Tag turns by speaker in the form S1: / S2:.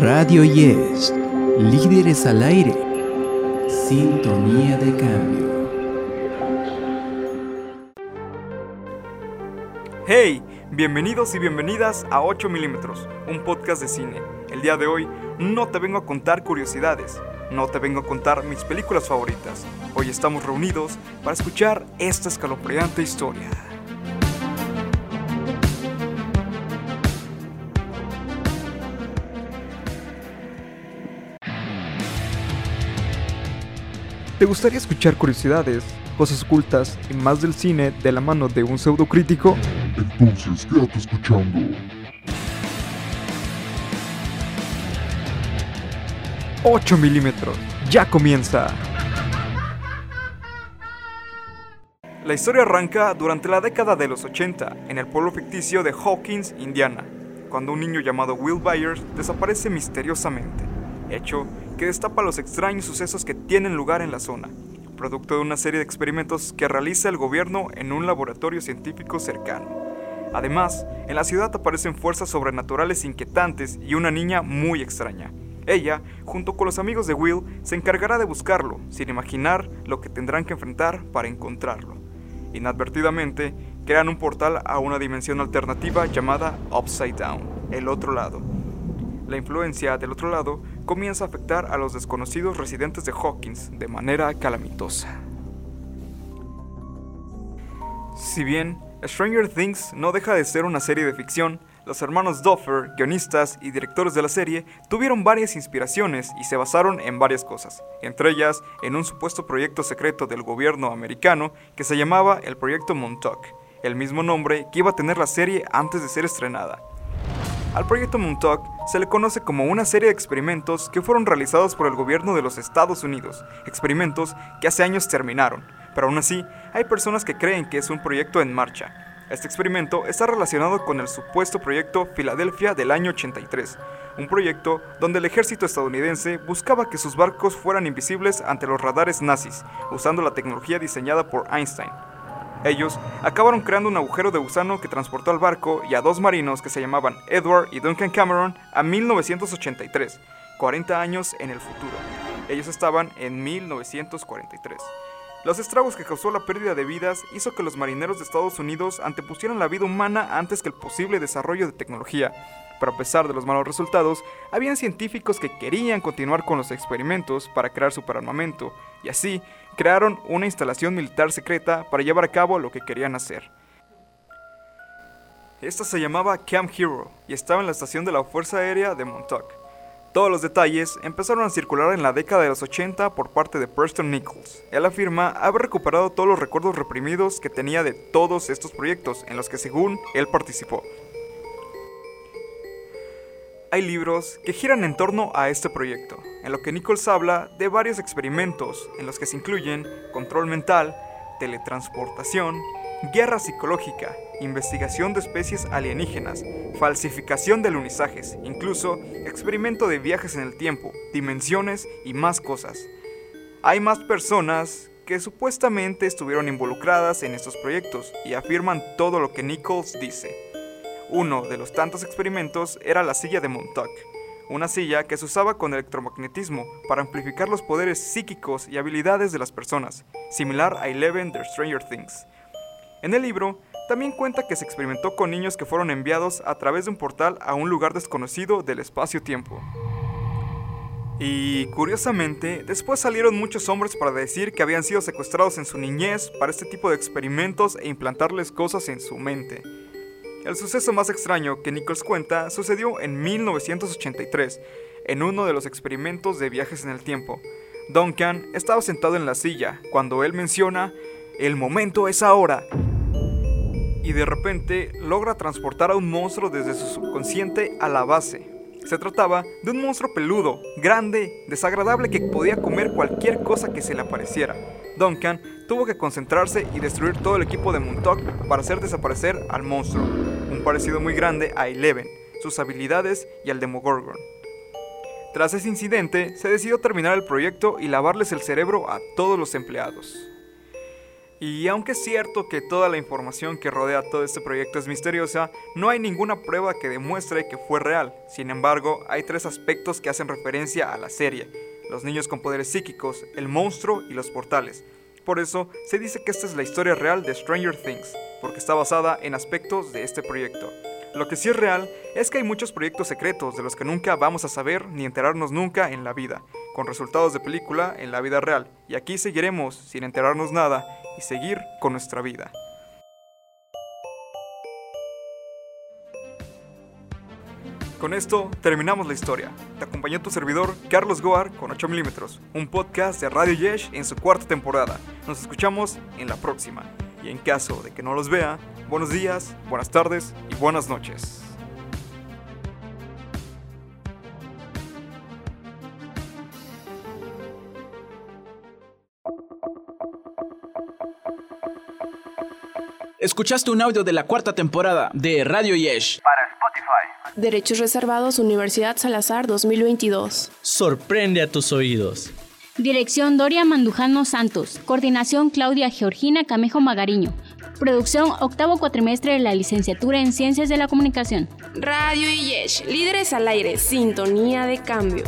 S1: Radio Yes, líderes al aire, sintonía de cambio.
S2: Hey, bienvenidos y bienvenidas a 8 milímetros, un podcast de cine. El día de hoy no te vengo a contar curiosidades, no te vengo a contar mis películas favoritas. Hoy estamos reunidos para escuchar esta escalofriante historia. ¿Te gustaría escuchar curiosidades, cosas ocultas y más del cine de la mano de un pseudo crítico?
S3: Entonces, quédate escuchando.
S2: ¡8 milímetros! ¡Ya comienza! La historia arranca durante la década de los 80 en el pueblo ficticio de Hawkins, Indiana, cuando un niño llamado Will Byers desaparece misteriosamente, hecho que destapa los extraños sucesos que tienen lugar en la zona, producto de una serie de experimentos que realiza el gobierno en un laboratorio científico cercano. Además, en la ciudad aparecen fuerzas sobrenaturales inquietantes y una niña muy extraña. Ella, junto con los amigos de Will, se encargará de buscarlo, sin imaginar lo que tendrán que enfrentar para encontrarlo. Inadvertidamente, crean un portal a una dimensión alternativa llamada Upside Down, el otro lado. La influencia del otro lado comienza a afectar a los desconocidos residentes de Hawkins de manera calamitosa. Si bien Stranger Things no deja de ser una serie de ficción, los hermanos Duffer, guionistas y directores de la serie, tuvieron varias inspiraciones y se basaron en varias cosas, entre ellas en un supuesto proyecto secreto del gobierno americano que se llamaba el Proyecto Montauk, el mismo nombre que iba a tener la serie antes de ser estrenada. Al proyecto Montauk se le conoce como una serie de experimentos que fueron realizados por el gobierno de los Estados Unidos, experimentos que hace años terminaron, pero aún así hay personas que creen que es un proyecto en marcha. Este experimento está relacionado con el supuesto proyecto Filadelfia del año 83, un proyecto donde el ejército estadounidense buscaba que sus barcos fueran invisibles ante los radares nazis, usando la tecnología diseñada por Einstein. Ellos acabaron creando un agujero de gusano que transportó al barco y a dos marinos que se llamaban Edward y Duncan Cameron a 1983, 40 años en el futuro. Ellos estaban en 1943. Los estragos que causó la pérdida de vidas hizo que los marineros de Estados Unidos antepusieran la vida humana antes que el posible desarrollo de tecnología. Pero a pesar de los malos resultados, habían científicos que querían continuar con los experimentos para crear superarmamento, y así crearon una instalación militar secreta para llevar a cabo lo que querían hacer. Esta se llamaba Camp Hero y estaba en la estación de la Fuerza Aérea de Montauk. Todos los detalles empezaron a circular en la década de los 80 por parte de Preston Nichols. Él afirma haber recuperado todos los recuerdos reprimidos que tenía de todos estos proyectos en los que según él participó. Hay libros que giran en torno a este proyecto, en lo que Nichols habla de varios experimentos en los que se incluyen control mental, teletransportación, guerra psicológica, investigación de especies alienígenas, falsificación de alunizajes, incluso experimento de viajes en el tiempo, dimensiones y más cosas. Hay más personas que supuestamente estuvieron involucradas en estos proyectos y afirman todo lo que Nichols dice. Uno de los tantos experimentos era la silla de Montauk, una silla que se usaba con electromagnetismo para amplificar los poderes psíquicos y habilidades de las personas, similar a Eleven de Stranger Things. En el libro, también cuenta que se experimentó con niños que fueron enviados a través de un portal a un lugar desconocido del espacio-tiempo. Y curiosamente, después salieron muchos hombres para decir que habían sido secuestrados en su niñez para este tipo de experimentos e implantarles cosas en su mente. El suceso más extraño que Nichols cuenta sucedió en 1983, en uno de los experimentos de viajes en el tiempo. Duncan estaba sentado en la silla cuando él menciona, el momento es ahora. Y de repente logra transportar a un monstruo desde su subconsciente a la base. Se trataba de un monstruo peludo, grande, desagradable que podía comer cualquier cosa que se le apareciera. Duncan tuvo que concentrarse y destruir todo el equipo de Montauk para hacer desaparecer al monstruo, un parecido muy grande a Eleven, sus habilidades y al Demogorgon. Tras ese incidente, se decidió terminar el proyecto y lavarles el cerebro a todos los empleados. Y aunque es cierto que toda la información que rodea todo este proyecto es misteriosa, no hay ninguna prueba que demuestre que fue real. Sin embargo, hay tres aspectos que hacen referencia a la serie. Los niños con poderes psíquicos, el monstruo y los portales. Por eso, se dice que esta es la historia real de Stranger Things, porque está basada en aspectos de este proyecto. Lo que sí es real es que hay muchos proyectos secretos de los que nunca vamos a saber ni enterarnos nunca en la vida, con resultados de película en la vida real, y aquí seguiremos sin enterarnos nada y seguir con nuestra vida. Con esto terminamos la historia. Te acompañó tu servidor Carlos Goar con 8 milímetros, un podcast de Radio Yesh en su cuarta temporada. Nos escuchamos en la próxima. Y en caso de que no los vea, buenos días, buenas tardes y buenas noches.
S4: Escuchaste un audio de la cuarta temporada de Radio Yesh.
S5: Para Spotify.
S6: Derechos reservados Universidad Salazar 2022.
S7: Sorprende a tus oídos.
S8: Dirección Doria Mandujano Santos. Coordinación Claudia Georgina Camejo Magariño. Producción octavo cuatrimestre de la licenciatura en Ciencias de la Comunicación.
S6: Radio Yesh, líderes al aire, sintonía de cambio.